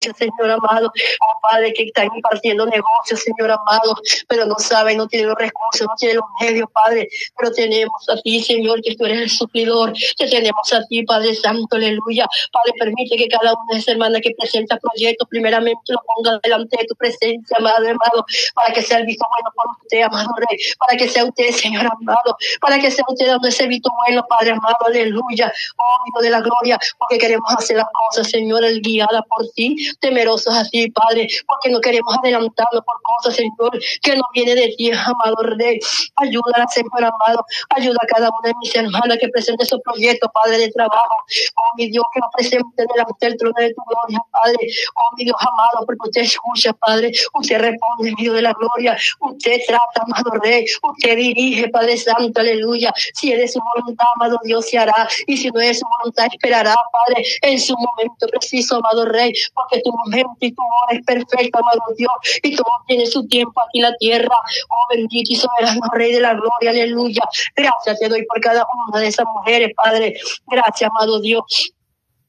Señor amado, oh Padre, que están impartiendo negocios, Señor amado, pero no saben, no tienen los recursos, no tienen los medios, Padre, pero tenemos a ti, Señor, que tú eres el suplidor, que tenemos a ti, Padre Santo, aleluya. Padre, permite que cada una de esas hermanas que presenta proyectos, primeramente lo ponga delante de tu presencia, amado, amado, para que sea el visto bueno por usted, amado Rey, para que sea usted, Señor amado, para que sea usted dando ese visto bueno, Padre amado, aleluya, oh, Hijo de la gloria, porque queremos hacer las cosas, Señor, el guiada por ti, temerosos así, Padre, porque no queremos adelantarnos por cosas, Señor, que no viene de ti, amado Rey. Ayuda a Señor amado, ayuda a cada una de mis hermanas que presente su proyecto, Padre, de trabajo. Oh, mi Dios, que lo presente delante del trono de tu gloria, Padre. Oh, mi Dios amado, porque usted escucha, Padre, usted responde, Dios de la gloria, usted trata, amado Rey, usted dirige, Padre Santo, aleluya. Si es de su voluntad, amado Dios, se hará, y si no es su voluntad, esperará, Padre, en su momento preciso, amado Rey, porque tu momento y tu es perfecta, amado Dios, y todo tiene su tiempo aquí en la tierra. Oh, bendito y soberano Rey de la gloria, aleluya. Gracias te doy por cada una de esas mujeres, Padre. Gracias, amado Dios.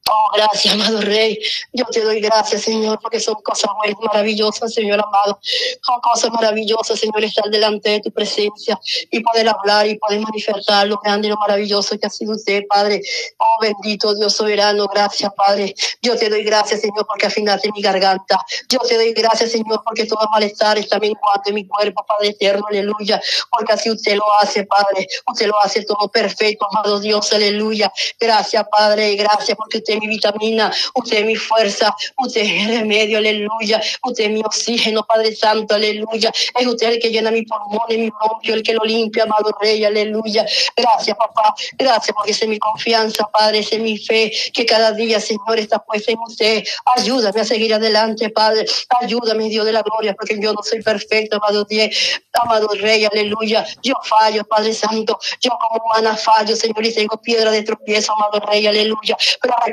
Oh, gracias, amado Rey. Yo te doy gracias, Señor, porque son cosas buenas, maravillosas, Señor amado. Son cosas maravillosas, Señor, estar delante de tu presencia y poder hablar y poder manifestar lo grande y lo maravilloso que ha sido usted, Padre. Oh, bendito Dios soberano, gracias, Padre. Yo te doy gracias, Señor, porque afinaste mi garganta. Yo te doy gracias, Señor, porque todo malestar está menguando en mi cuerpo, Padre eterno, aleluya. Porque así usted lo hace, Padre. Usted lo hace todo perfecto, amado Dios, aleluya. Gracias, Padre, gracias porque usted mi vitamina, usted mi fuerza, usted es el remedio, aleluya, usted es mi oxígeno, Padre Santo, aleluya, es usted el que llena mi pulmón y mi bronquio, el que lo limpia, amado Rey, aleluya, gracias papá, gracias porque esa es mi confianza, Padre, esa es mi fe, que cada día, Señor, está puesta en usted, ayúdame a seguir adelante, Padre, ayúdame, Dios de la gloria, porque yo no soy perfecto, amado Dios, amado Rey, aleluya, yo fallo, Padre Santo, yo como humana fallo, Señor, y tengo piedra de tropiezo, amado Rey, aleluya,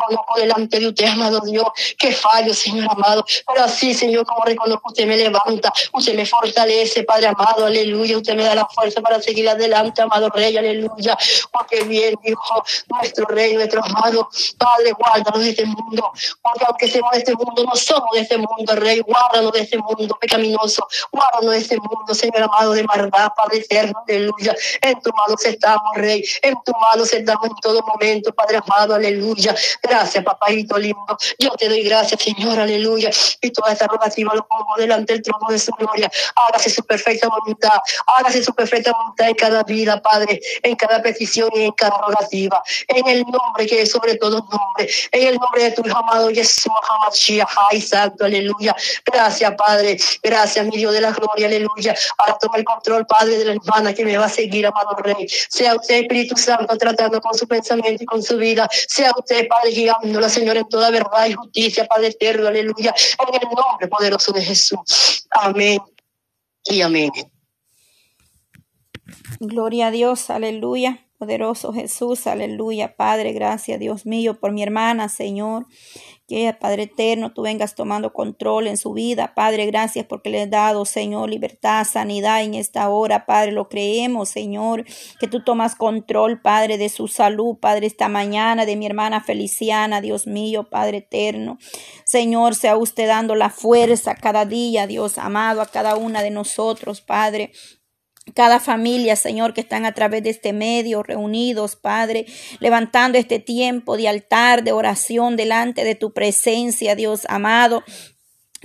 reconozco delante de usted, amado Dios, que fallo, Señor amado. Pero así, Señor, como reconozco, usted me levanta, usted me fortalece, Padre amado, aleluya. Usted me da la fuerza para seguir adelante, amado Rey, aleluya. Porque bien dijo nuestro Rey, nuestro amado Padre, guárdanos de este mundo. Porque aunque seamos de este mundo, no somos de este mundo, Rey. Guárdanos de este mundo pecaminoso. Guárdanos de este mundo, Señor amado, de maldad, Padre eterno, aleluya. En tu mano estamos, Rey. En tu mano estamos en todo momento, Padre amado, aleluya. Gracias, papáito lindo. Yo te doy gracias, Señor, aleluya. Y toda esta rogativa lo pongo delante del trono de su gloria. Hágase su perfecta voluntad. Hágase su perfecta voluntad en cada vida, Padre, en cada petición y en cada rogativa. En el nombre que es sobre todo nombre. En el nombre de tu Hijo amado Jesús, Hamashiach, ay, santo, aleluya. Gracias, Padre. Gracias, mi Dios de la gloria, aleluya. Ahora toma el control, Padre, de la hermana que me va a seguir, amado Rey. Sea usted, Espíritu Santo, tratando con su pensamiento y con su vida. Sea usted, Padre, guiándola, Señor, en toda verdad y justicia, Padre eterno, aleluya. En el nombre poderoso de Jesús. Amén y amén. Gloria a Dios, aleluya. Poderoso Jesús, aleluya. Padre, gracias, Dios mío, por mi hermana, Señor. Que, Padre eterno, tú vengas tomando control en su vida. Padre, gracias porque le has dado, Señor, libertad, sanidad en esta hora. Padre, lo creemos, Señor, que tú tomas control, Padre, de su salud, Padre, esta mañana, de mi hermana Feliciana, Dios mío, Padre eterno. Señor, sea usted dando la fuerza cada día, Dios amado, a cada una de nosotros, Padre cada familia, Señor, que están a través de este medio reunidos, Padre, levantando este tiempo de altar, de oración delante de tu presencia, Dios amado.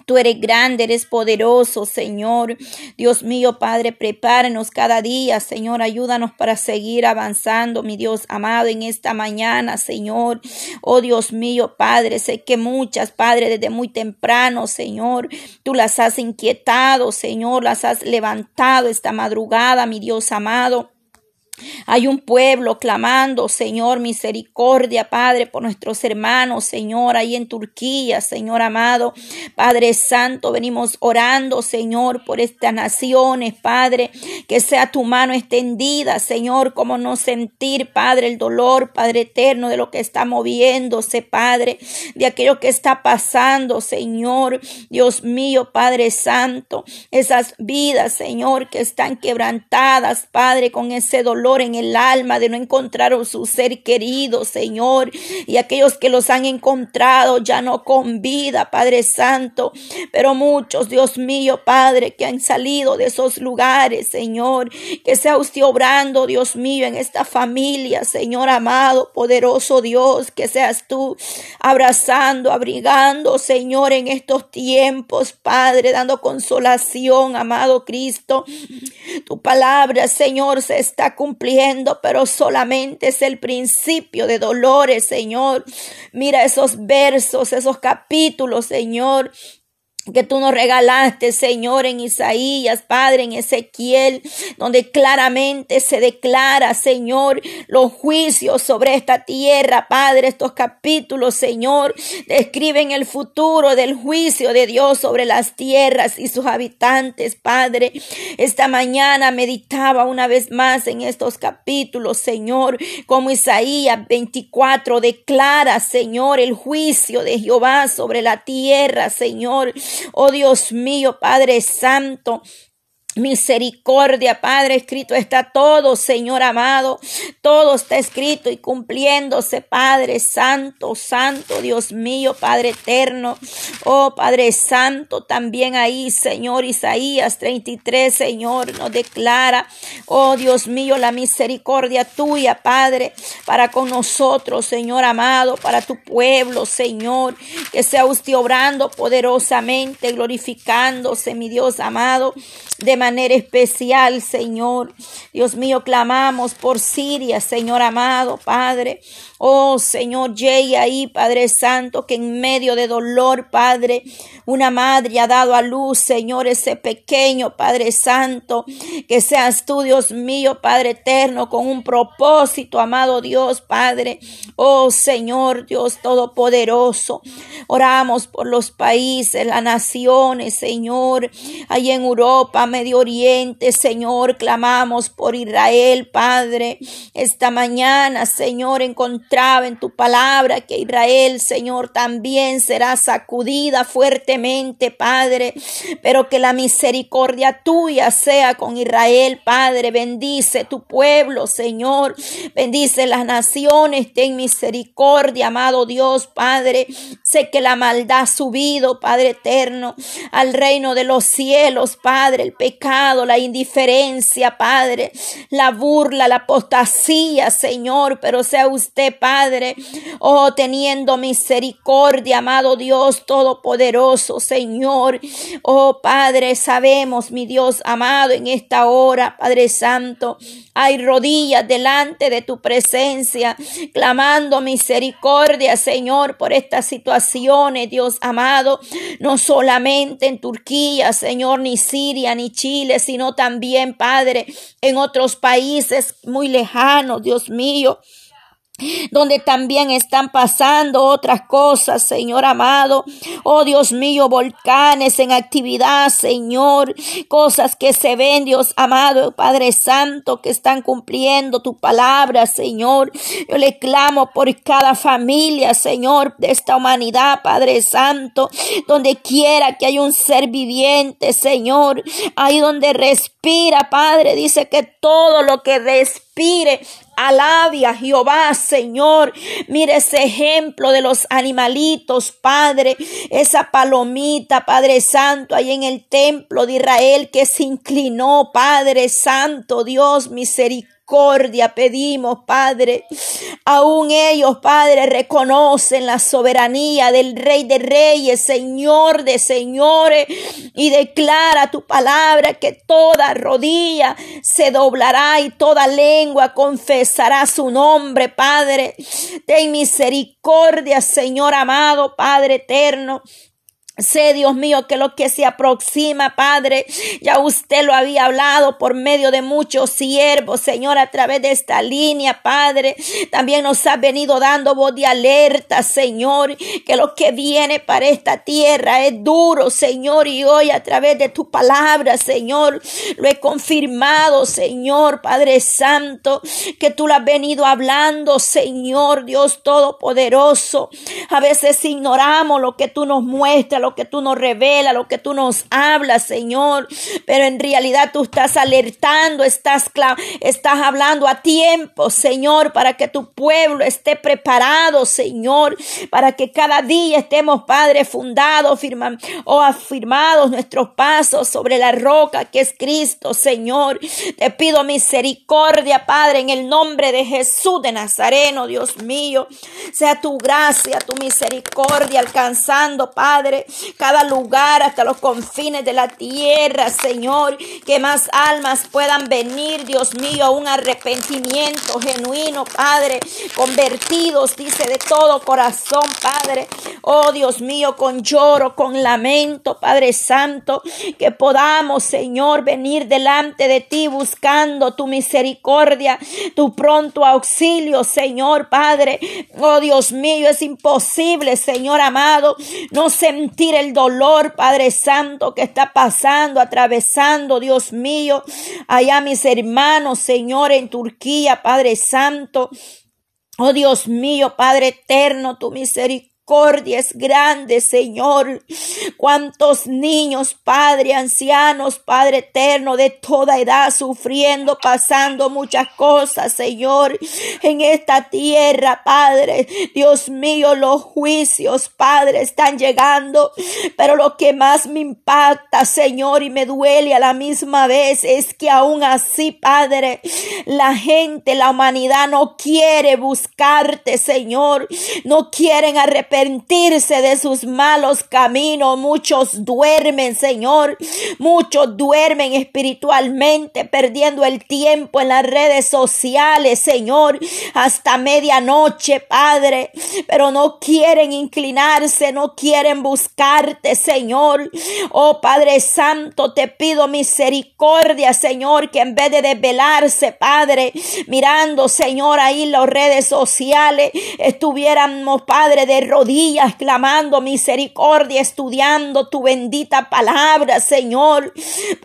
Tú eres grande, eres poderoso, Señor. Dios mío, Padre, prepárenos cada día, Señor. Ayúdanos para seguir avanzando, mi Dios amado, en esta mañana, Señor. Oh Dios mío, Padre, sé que muchas, Padre, desde muy temprano, Señor, tú las has inquietado, Señor, las has levantado esta madrugada, mi Dios amado. Hay un pueblo clamando, Señor, misericordia, Padre, por nuestros hermanos, Señor, ahí en Turquía, Señor amado. Padre Santo, venimos orando, Señor, por estas naciones, Padre, que sea tu mano extendida, Señor, como no sentir, Padre, el dolor, Padre eterno, de lo que está moviéndose, Padre, de aquello que está pasando, Señor, Dios mío, Padre Santo, esas vidas, Señor, que están quebrantadas, Padre, con ese dolor en el alma de no encontrar a su ser querido, Señor, y aquellos que los han encontrado ya no con vida, Padre Santo, pero muchos, Dios mío, Padre, que han salido de esos lugares, Señor, que sea usted obrando, Dios mío, en esta familia, Señor amado, poderoso Dios, que seas tú abrazando, abrigando, Señor, en estos tiempos, Padre, dando consolación, amado Cristo. Tu palabra, Señor, se está cumpliendo, pero solamente es el principio de dolores, Señor. Mira esos versos, esos capítulos, Señor, que tú nos regalaste, Señor, en Isaías, Padre, en Ezequiel, donde claramente se declara, Señor, los juicios sobre esta tierra, Padre, estos capítulos, Señor, describen el futuro del juicio de Dios sobre las tierras y sus habitantes, Padre. Esta mañana meditaba una vez más en estos capítulos, Señor, como Isaías 24 declara, Señor, el juicio de Jehová sobre la tierra, Señor. Oh Dios mío, Padre Santo, Misericordia, Padre, escrito está todo, Señor amado. Todo está escrito y cumpliéndose, Padre Santo, Santo, Dios mío, Padre eterno. Oh, Padre Santo, también ahí, Señor Isaías 33, Señor, nos declara, oh Dios mío, la misericordia tuya, Padre, para con nosotros, Señor amado, para tu pueblo, Señor. Que sea usted obrando poderosamente, glorificándose, mi Dios amado, de manera especial, Señor. Dios mío, clamamos por Siria, Señor amado, Padre. Oh Señor, llegue ahí, Padre Santo, que en medio de dolor, Padre, una madre ha dado a luz, Señor, ese pequeño, Padre Santo, que seas tú, Dios mío, Padre eterno, con un propósito, amado Dios, Padre. Oh Señor, Dios Todopoderoso, oramos por los países, las naciones, Señor, ahí en Europa, Medio Oriente, Señor, clamamos por Israel, Padre. Esta mañana, Señor, encontramos en tu palabra que Israel, Señor, también será sacudida fuertemente, Padre, pero que la misericordia tuya sea con Israel, Padre. Bendice tu pueblo, Señor. Bendice las naciones, ten misericordia, amado Dios, Padre. Sé que la maldad ha subido, Padre eterno, al reino de los cielos, Padre, el pecado, la indiferencia, Padre, la burla, la apostasía, Señor, pero sea usted, Padre. Oh, teniendo misericordia, amado Dios Todopoderoso, Señor. Oh, Padre, sabemos, mi Dios amado, en esta hora, Padre Santo, hay rodillas delante de tu presencia, clamando misericordia, Señor, por estas situaciones, Dios amado, no solamente en Turquía, Señor, ni Siria, ni Chile, sino también, Padre, en otros países muy lejanos, Dios mío donde también están pasando otras cosas, Señor amado. Oh Dios mío, volcanes en actividad, Señor. Cosas que se ven, Dios amado, Padre Santo, que están cumpliendo tu palabra, Señor. Yo le clamo por cada familia, Señor, de esta humanidad, Padre Santo, donde quiera que haya un ser viviente, Señor. Ahí donde respira, Padre, dice que todo lo que respire Alabe a Jehová, Señor. Mire ese ejemplo de los animalitos, Padre. Esa palomita, Padre Santo, ahí en el templo de Israel que se inclinó, Padre Santo, Dios misericordia pedimos, Padre. Aún ellos, Padre, reconocen la soberanía del Rey de Reyes, Señor de Señores, y declara tu palabra que toda rodilla se doblará y toda lengua confesará su nombre, Padre. Ten misericordia, Señor amado, Padre eterno. Sé, Dios mío, que lo que se aproxima, Padre, ya usted lo había hablado por medio de muchos siervos, Señor, a través de esta línea, Padre. También nos ha venido dando voz de alerta, Señor, que lo que viene para esta tierra es duro, Señor, y hoy a través de tu palabra, Señor, lo he confirmado, Señor, Padre Santo, que tú lo has venido hablando, Señor, Dios Todopoderoso. A veces ignoramos lo que tú nos muestras lo que tú nos revelas, lo que tú nos hablas, Señor. Pero en realidad tú estás alertando, estás, hablando a tiempo, Señor, para que tu pueblo esté preparado, Señor, para que cada día estemos, Padre, fundados o afirmados nuestros pasos sobre la roca que es Cristo, Señor. Te pido misericordia, Padre, en el nombre de Jesús de Nazareno, Dios mío. Sea tu gracia, tu misericordia alcanzando, Padre, cada lugar hasta los confines de la tierra, Señor. Que más almas puedan venir, Dios mío, a un arrepentimiento genuino, Padre. Convertidos, dice, de todo corazón, Padre. Oh Dios mío, con lloro, con lamento, Padre Santo, que podamos, Señor, venir delante de ti buscando tu misericordia, tu pronto auxilio, Señor, Padre. Oh Dios mío, es imposible, Señor amado, no sentir el dolor, Padre Santo, que está pasando, atravesando, Dios mío, allá mis hermanos, Señor, en Turquía, Padre Santo. Oh Dios mío, Padre eterno, tu misericordia misericordia es grande, Señor. Cuántos niños, Padre, ancianos, Padre eterno, de toda edad, sufriendo, pasando muchas cosas, Señor, en esta tierra, Padre. Dios mío, los juicios, Padre, están llegando. Pero lo que más me impacta, Señor, y me duele a la misma vez, es que aún así, Padre, la gente, la humanidad no quiere buscarte, Señor. No quieren arrepentirse arrepentirse de sus malos caminos. Muchos duermen, Señor. Muchos duermen espiritualmente, perdiendo el tiempo en las redes sociales, Señor, hasta medianoche, Padre. Pero no quieren inclinarse, no quieren buscarte, Señor. Oh Padre Santo, te pido misericordia, Señor, que en vez de desvelarse, Padre, mirando, Señor, ahí las redes sociales, estuviéramos, Padre, de días clamando misericordia, estudiando tu bendita palabra, Señor.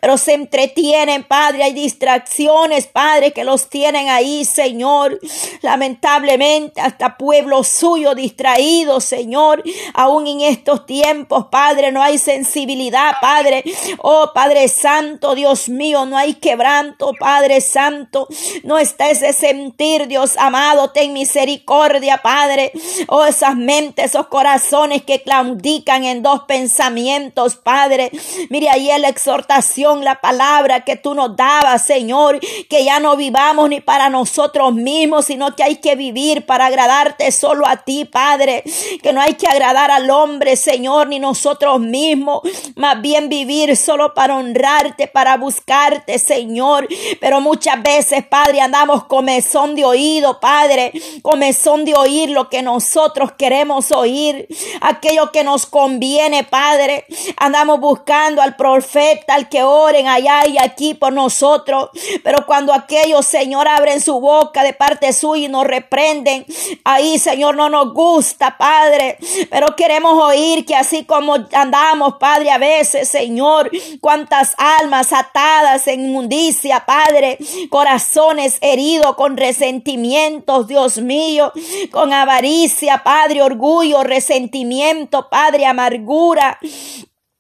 Pero se entretienen, Padre. Hay distracciones, Padre, que los tienen ahí, Señor. Lamentablemente, hasta pueblo suyo distraído, Señor. Aún en estos tiempos, Padre, no hay sensibilidad, Padre. Oh, Padre Santo, Dios mío, no hay quebranto, Padre Santo. No está ese sentir, Dios amado. Ten misericordia, Padre. Oh, esas mentes esos corazones que claudican en dos pensamientos, Padre. Mire ahí la exhortación, la palabra que tú nos dabas, Señor, que ya no vivamos ni para nosotros mismos, sino que hay que vivir para agradarte solo a ti, Padre. Que no hay que agradar al hombre, Señor, ni nosotros mismos, más bien vivir solo para honrarte, para buscarte, Señor. Pero muchas veces, Padre, andamos comezón de oído, Padre, comezón de oír lo que nosotros queremos oír, aquello que nos conviene, Padre. Andamos buscando al profeta, al que oren allá y aquí por nosotros. Pero cuando aquellos, Señor, abren su boca de parte suya y nos reprenden, ahí, Señor, no nos gusta, Padre. Pero queremos oír que así como andamos, Padre, a veces, Señor, cuántas almas atadas en inmundicia, Padre, corazones heridos con resentimientos, Dios mío, con avaricia, Padre, orgullo resentimiento, Padre, amargura,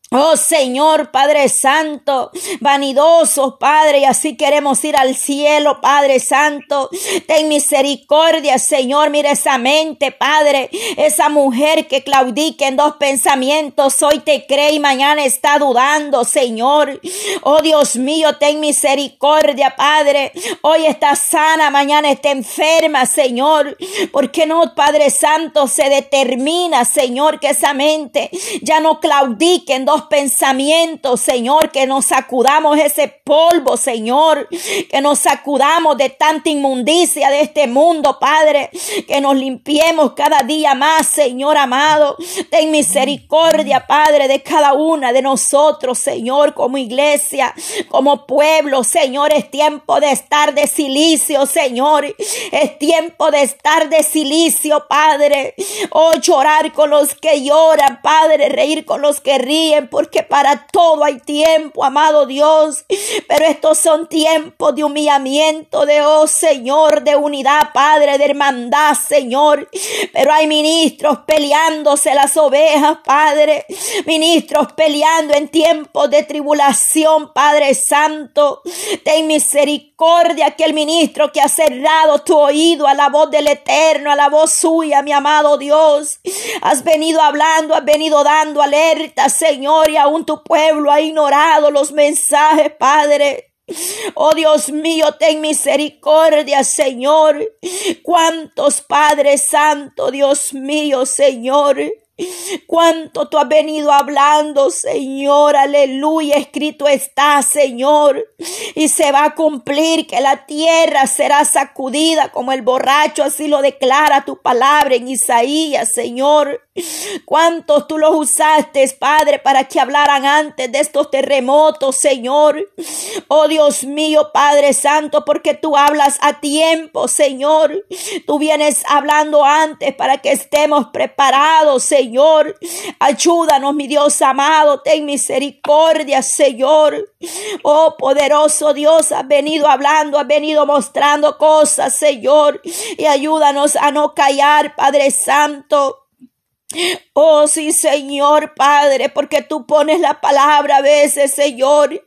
Oh Señor Padre Santo, vanidosos Padre, y así queremos ir al cielo, Padre Santo. Ten misericordia, Señor, mira esa mente, Padre, esa mujer que claudica en dos pensamientos, hoy te cree y mañana está dudando, Señor. Oh Dios mío, ten misericordia, Padre. Hoy está sana, mañana está enferma, Señor. ¿Por qué no, Padre Santo, se determina, Señor, que esa mente ya no claudique en dos pensamientos, Señor, que nos sacudamos ese polvo, Señor, que nos sacudamos de tanta inmundicia de este mundo, Padre, que nos limpiemos cada día más, Señor amado. Ten misericordia, Padre, de cada una de nosotros, Señor, como iglesia, como pueblo, Señor, es tiempo de estar de silicio, Señor, es tiempo de estar de silicio, Padre. Oh, llorar con los que lloran, Padre, reír con los que ríen, porque para todo hay tiempo, amado Dios. Pero estos son tiempos de humillamiento, de oh Señor, de unidad, Padre, de hermandad, Señor. Pero hay ministros peleándose las ovejas, Padre. Ministros peleando en tiempos de tribulación, Padre Santo. Ten misericordia que el ministro que ha cerrado tu oído a la voz del Eterno, a la voz suya, mi amado Dios. Has venido hablando, has venido dando alerta, Señor, y aún tu pueblo ha ignorado los mensajes, Padre. Oh Dios mío, ten misericordia, Señor. Cuántos Padres Santo, Dios mío, Señor. Cuánto tú has venido hablando, Señor, aleluya, escrito está, Señor, y se va a cumplir que la tierra será sacudida como el borracho, así lo declara tu palabra en Isaías, Señor. Cuántos tú los usaste, Padre, para que hablaran antes de estos terremotos, Señor. Oh Dios mío, Padre Santo, porque tú hablas a tiempo, Señor. Tú vienes hablando antes para que estemos preparados, Señor. Ayúdanos, mi Dios amado, ten misericordia, Señor. Oh poderoso Dios, has venido hablando, has venido mostrando cosas, Señor. Y ayúdanos a no callar, Padre Santo. Oh sí, Señor Padre, porque tú pones la palabra a veces, Señor,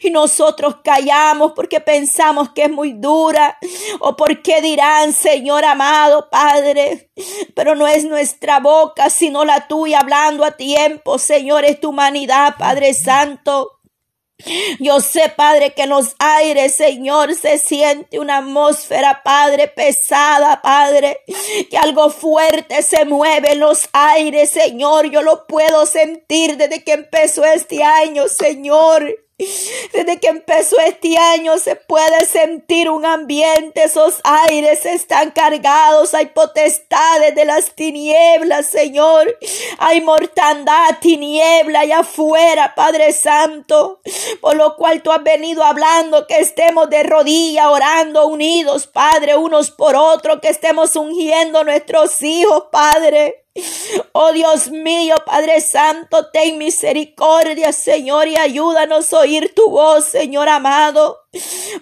y nosotros callamos porque pensamos que es muy dura, o porque dirán, Señor amado Padre, pero no es nuestra boca, sino la tuya hablando a tiempo, Señor, es tu humanidad, Padre Santo. Yo sé, Padre, que en los aires, Señor, se siente una atmósfera, Padre, pesada, Padre, que algo fuerte se mueve en los aires, Señor. Yo lo puedo sentir desde que empezó este año, Señor. Desde que empezó este año se puede sentir un ambiente, esos aires están cargados, hay potestades de las tinieblas, Señor. Hay mortandad, tiniebla allá afuera, Padre Santo. Por lo cual tú has venido hablando que estemos de rodillas, orando unidos, Padre, unos por otros, que estemos ungiendo nuestros hijos, Padre. Oh Dios mío, Padre Santo, ten misericordia, Señor, y ayúdanos a oír tu voz, Señor amado.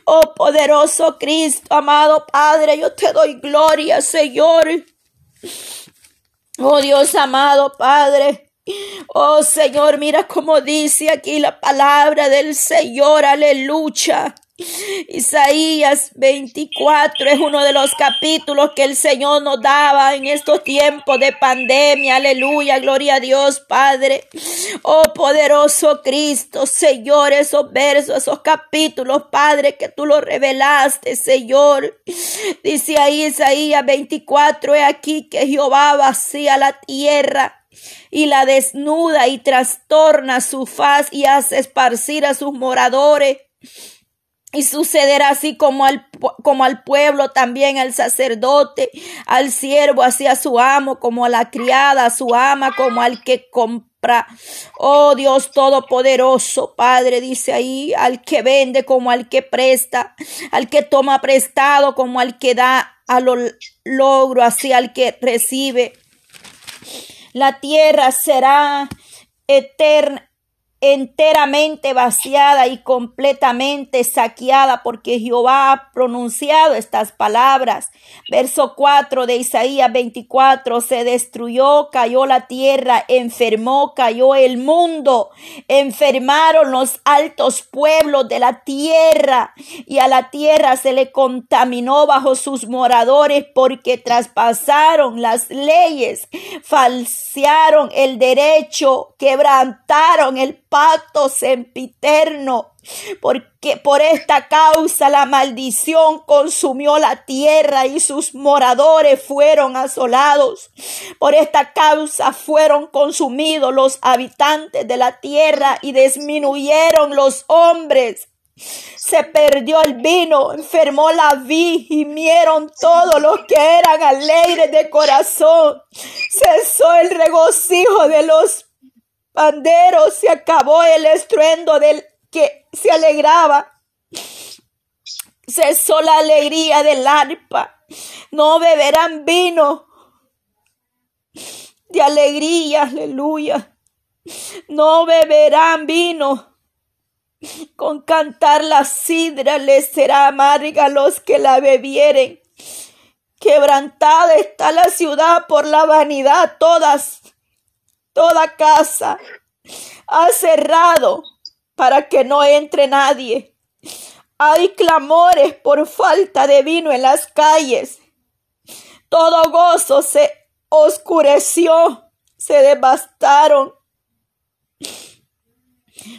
Oh poderoso Cristo, amado Padre, yo te doy gloria, Señor. Oh Dios amado, Padre. Oh Señor, mira cómo dice aquí la palabra del Señor, aleluya. Isaías 24 es uno de los capítulos que el Señor nos daba en estos tiempos de pandemia. Aleluya, gloria a Dios, Padre. Oh poderoso Cristo, Señor, esos versos, esos capítulos, Padre, que tú los revelaste, Señor. Dice ahí Isaías 24, he aquí que Jehová vacía la tierra y la desnuda y trastorna su faz y hace esparcir a sus moradores y sucederá así como al, como al pueblo, también al sacerdote, al siervo, así a su amo, como a la criada, a su ama, como al que compra. Oh Dios Todopoderoso, Padre, dice ahí, al que vende como al que presta, al que toma prestado como al que da a lo logro, así al que recibe. La tierra será eterna enteramente vaciada y completamente saqueada porque Jehová ha pronunciado estas palabras. Verso 4 de Isaías 24, se destruyó, cayó la tierra, enfermó, cayó el mundo, enfermaron los altos pueblos de la tierra y a la tierra se le contaminó bajo sus moradores porque traspasaron las leyes, falsearon el derecho, quebrantaron el pacto sempiterno. Porque por esta causa la maldición consumió la tierra y sus moradores fueron asolados. Por esta causa fueron consumidos los habitantes de la tierra y disminuyeron los hombres. Se perdió el vino, enfermó la vid, gimieron todos los que eran alegres de corazón. Cesó el regocijo de los Bandero se acabó el estruendo del que se alegraba. Cesó la alegría del arpa. No beberán vino de alegría, aleluya. No beberán vino. Con cantar la sidra les será amarga a los que la bebieren. Quebrantada está la ciudad por la vanidad, todas, toda casa ha cerrado para que no entre nadie. Hay clamores por falta de vino en las calles. Todo gozo se oscureció, se devastaron.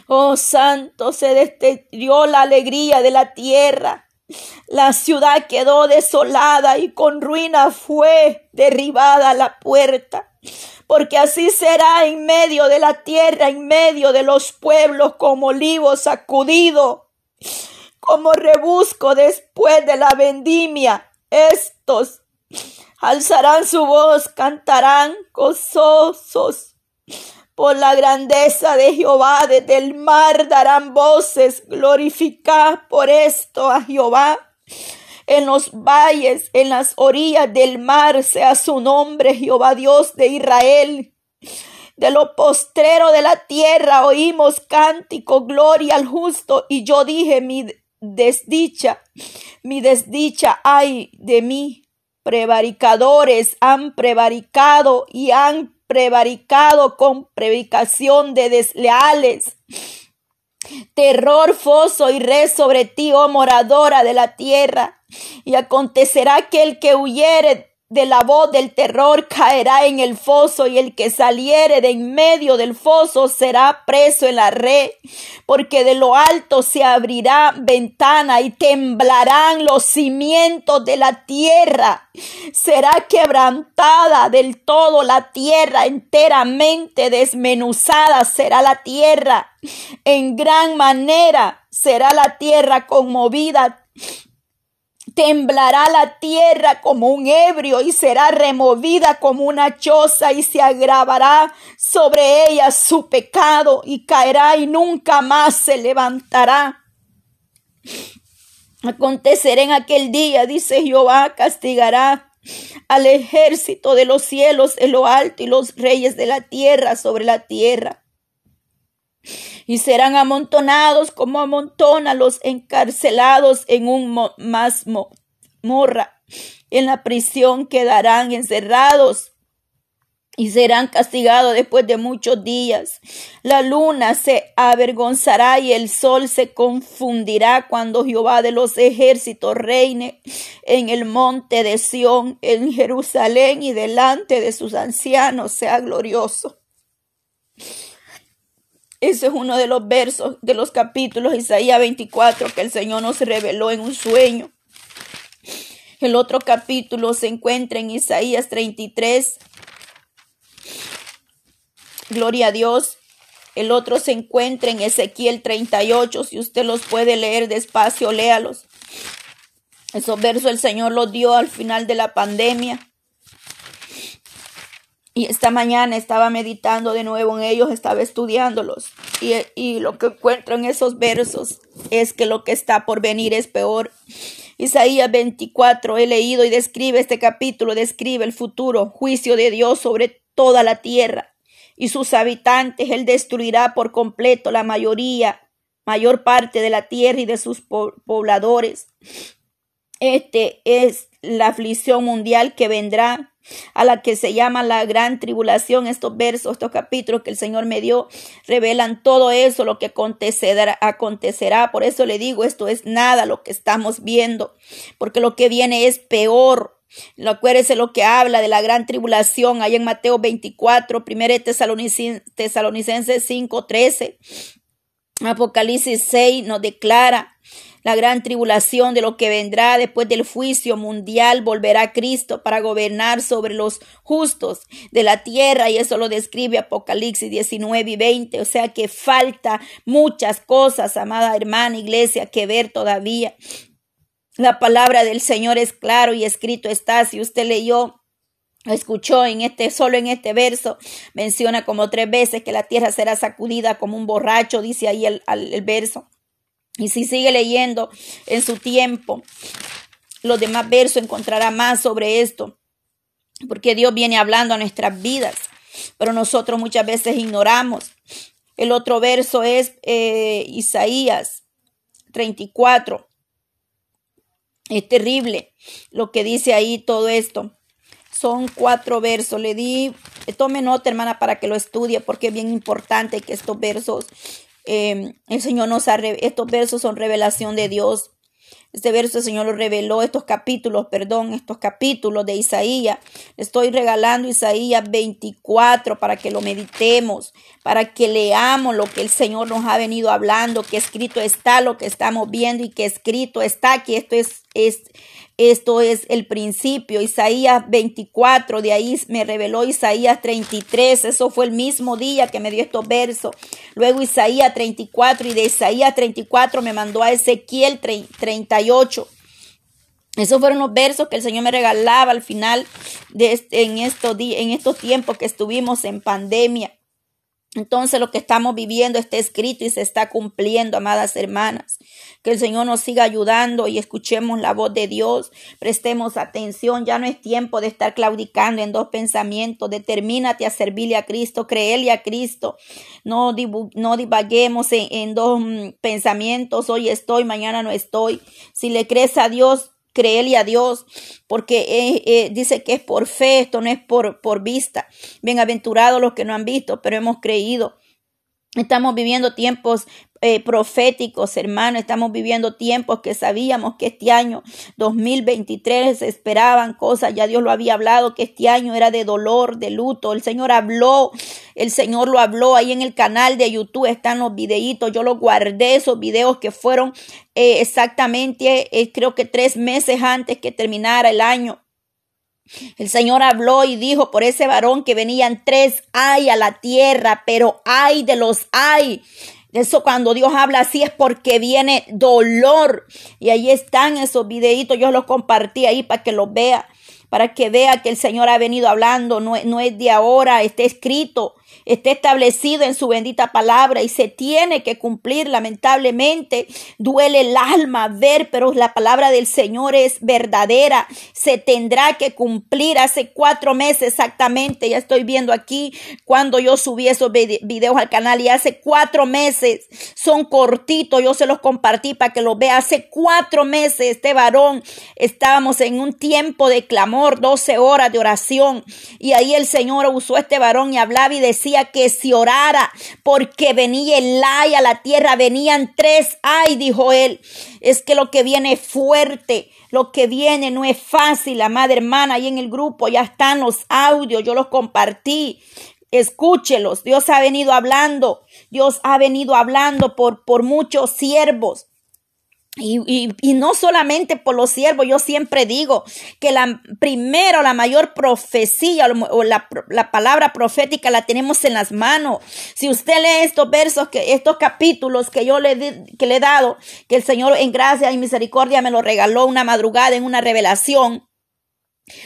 Oh santo, se destruyó la alegría de la tierra. La ciudad quedó desolada y con ruina fue derribada la puerta. Porque así será en medio de la tierra, en medio de los pueblos, como olivo sacudido, como rebusco después de la vendimia. Estos alzarán su voz, cantarán gozosos por la grandeza de Jehová. Desde el mar darán voces, glorificar por esto a Jehová. En los valles, en las orillas del mar, sea su nombre, Jehová Dios de Israel. De lo postrero de la tierra oímos cántico, gloria al justo. Y yo dije, mi desdicha, mi desdicha hay de mí. Prevaricadores han prevaricado y han prevaricado con predicación de desleales. Terror, foso y red sobre ti, oh moradora de la tierra. Y acontecerá que el que huyere de la voz del terror caerá en el foso y el que saliere de en medio del foso será preso en la red, porque de lo alto se abrirá ventana y temblarán los cimientos de la tierra. Será quebrantada del todo la tierra, enteramente desmenuzada será la tierra. En gran manera será la tierra conmovida Temblará la tierra como un ebrio y será removida como una choza y se agravará sobre ella su pecado y caerá y nunca más se levantará. Acontecerá en aquel día, dice Jehová, castigará al ejército de los cielos en lo alto y los reyes de la tierra sobre la tierra y serán amontonados como amontona los encarcelados en un morra En la prisión quedarán encerrados y serán castigados después de muchos días. La luna se avergonzará y el sol se confundirá cuando Jehová de los ejércitos reine en el monte de Sión, en Jerusalén y delante de sus ancianos sea glorioso. Ese es uno de los versos de los capítulos Isaías 24 que el Señor nos reveló en un sueño. El otro capítulo se encuentra en Isaías 33. Gloria a Dios. El otro se encuentra en Ezequiel 38. Si usted los puede leer despacio, léalos. Esos versos el Señor los dio al final de la pandemia. Y esta mañana estaba meditando de nuevo en ellos, estaba estudiándolos. Y, y, lo que encuentro en esos versos es que lo que está por venir es peor. Isaías 24, he leído y describe este capítulo, describe el futuro juicio de Dios sobre toda la tierra y sus habitantes. Él destruirá por completo la mayoría, mayor parte de la tierra y de sus pobladores. Este es la aflicción mundial que vendrá a la que se llama la gran tribulación. Estos versos, estos capítulos que el Señor me dio, revelan todo eso, lo que acontecerá. Por eso le digo, esto es nada lo que estamos viendo, porque lo que viene es peor. Acuérdese lo que habla de la gran tribulación ahí en Mateo 24, 1 Tesalonicenses 5, 13. Apocalipsis 6 nos declara la gran tribulación de lo que vendrá después del juicio mundial, volverá Cristo para gobernar sobre los justos de la tierra y eso lo describe Apocalipsis 19 y 20, o sea que falta muchas cosas, amada hermana iglesia, que ver todavía. La palabra del Señor es claro y escrito está, si usted leyó escuchó en este solo en este verso menciona como tres veces que la tierra será sacudida como un borracho dice ahí el, el verso y si sigue leyendo en su tiempo, los demás versos encontrará más sobre esto, porque Dios viene hablando a nuestras vidas, pero nosotros muchas veces ignoramos. El otro verso es eh, Isaías 34. Es terrible lo que dice ahí todo esto. Son cuatro versos. Le di, tome nota, hermana, para que lo estudie, porque es bien importante que estos versos, eh, el Señor nos ha, estos versos son revelación de Dios. Este verso el Señor lo reveló, estos capítulos, perdón, estos capítulos de Isaías. Estoy regalando Isaías 24 para que lo meditemos, para que leamos lo que el Señor nos ha venido hablando, que escrito está lo que estamos viendo y que escrito está, que esto es, es esto es el principio, Isaías 24, de ahí me reveló Isaías 33, eso fue el mismo día que me dio estos versos. Luego Isaías 34 y de Isaías 34 me mandó a Ezequiel 38. Esos fueron los versos que el Señor me regalaba al final de este, en, estos en estos tiempos que estuvimos en pandemia. Entonces lo que estamos viviendo está escrito y se está cumpliendo, amadas hermanas. Que el Señor nos siga ayudando y escuchemos la voz de Dios. Prestemos atención. Ya no es tiempo de estar claudicando en dos pensamientos. Determínate a servirle a Cristo, creerle a Cristo. No, no divaguemos en, en dos mm, pensamientos. Hoy estoy, mañana no estoy. Si le crees a Dios, creerle a Dios, porque eh, eh, dice que es por fe, esto no es por, por vista. Bienaventurados los que no han visto, pero hemos creído. Estamos viviendo tiempos eh, proféticos, hermanos. Estamos viviendo tiempos que sabíamos que este año 2023 se esperaban cosas. Ya Dios lo había hablado, que este año era de dolor, de luto. El Señor habló, el Señor lo habló. Ahí en el canal de YouTube están los videitos. Yo los guardé, esos videos que fueron eh, exactamente, eh, creo que tres meses antes que terminara el año. El Señor habló y dijo por ese varón que venían tres hay a la tierra, pero hay de los hay. Eso cuando Dios habla así es porque viene dolor. Y ahí están esos videitos, yo los compartí ahí para que los vea, para que vea que el Señor ha venido hablando, no, es de ahora, está escrito está establecido en su bendita palabra y se tiene que cumplir. Lamentablemente, duele el alma ver, pero la palabra del Señor es verdadera. Se tendrá que cumplir. Hace cuatro meses exactamente, ya estoy viendo aquí cuando yo subí esos videos al canal y hace cuatro meses, son cortitos, yo se los compartí para que los vea. Hace cuatro meses este varón estábamos en un tiempo de clamor, 12 horas de oración y ahí el Señor usó este varón y hablaba y decía, que si orara porque venía el ay a la tierra, venían tres ay, dijo él. Es que lo que viene es fuerte, lo que viene no es fácil, amada hermana, ahí en el grupo ya están los audios, yo los compartí. Escúchelos, Dios ha venido hablando, Dios ha venido hablando por, por muchos siervos. Y, y, no solamente por los siervos, yo siempre digo que la primero, la mayor profecía o la, la, palabra profética la tenemos en las manos. Si usted lee estos versos, que, estos capítulos que yo le, que le he dado, que el Señor en gracia y misericordia me lo regaló una madrugada en una revelación,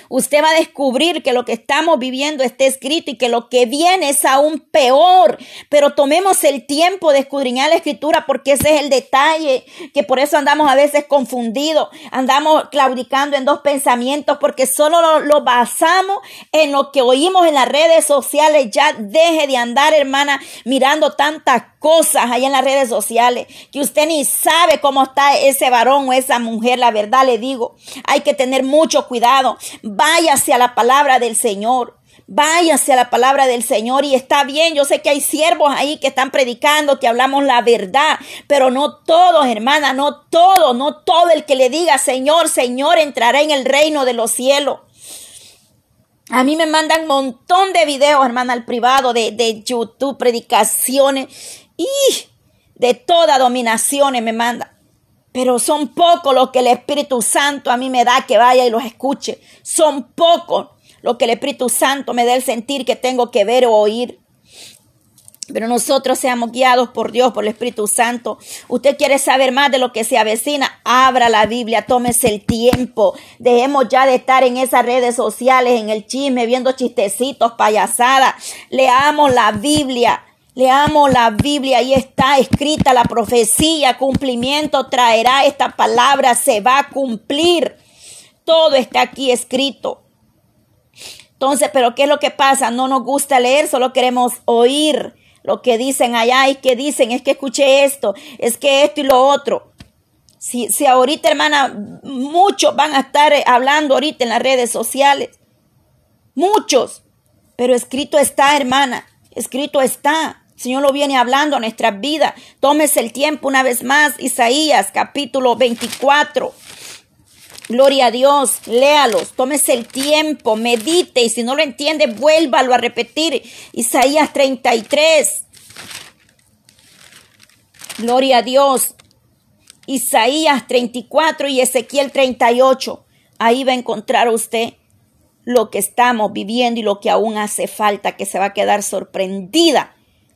Usted va a descubrir que lo que estamos viviendo está escrito y que lo que viene es aún peor. Pero tomemos el tiempo de escudriñar la escritura porque ese es el detalle, que por eso andamos a veces confundidos, andamos claudicando en dos pensamientos porque solo lo, basamos en lo que oímos en las redes sociales. Ya deje de andar, hermana, mirando tantas cosas ahí en las redes sociales que usted ni sabe cómo está ese varón o esa mujer. La verdad le digo, hay que tener mucho cuidado. Váyase a la palabra del Señor. Váyase a la palabra del Señor y está bien. Yo sé que hay siervos ahí que están predicando, que hablamos la verdad, pero no todos, hermana, no todo, no todo el que le diga Señor, Señor entrará en el reino de los cielos. A mí me mandan un montón de videos, hermana, al privado de, de YouTube, predicaciones y de toda dominaciones me manda pero son pocos los que el Espíritu Santo a mí me da que vaya y los escuche. Son pocos los que el Espíritu Santo me da el sentir que tengo que ver o oír. Pero nosotros seamos guiados por Dios, por el Espíritu Santo. Usted quiere saber más de lo que se avecina, abra la Biblia, tómese el tiempo. Dejemos ya de estar en esas redes sociales, en el chisme, viendo chistecitos, payasadas. Leamos la Biblia. Leamos la Biblia, ahí está escrita la profecía, cumplimiento traerá esta palabra, se va a cumplir. Todo está aquí escrito. Entonces, pero ¿qué es lo que pasa? No nos gusta leer, solo queremos oír lo que dicen allá y que dicen, es que escuché esto, es que esto y lo otro. Si, si ahorita, hermana, muchos van a estar hablando ahorita en las redes sociales. Muchos. Pero escrito está, hermana. Escrito está. Señor lo viene hablando a nuestras vidas. Tómese el tiempo una vez más. Isaías capítulo 24. Gloria a Dios, léalos, tómese el tiempo, medite y si no lo entiende, vuélvalo a repetir. Isaías 33. Gloria a Dios. Isaías 34 y Ezequiel 38. Ahí va a encontrar usted lo que estamos viviendo y lo que aún hace falta, que se va a quedar sorprendida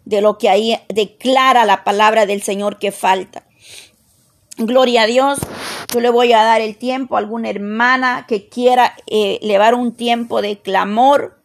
de lo que ahí declara la palabra del Señor que falta. Gloria a Dios. Yo le voy a dar el tiempo a alguna hermana que quiera eh, llevar un tiempo de clamor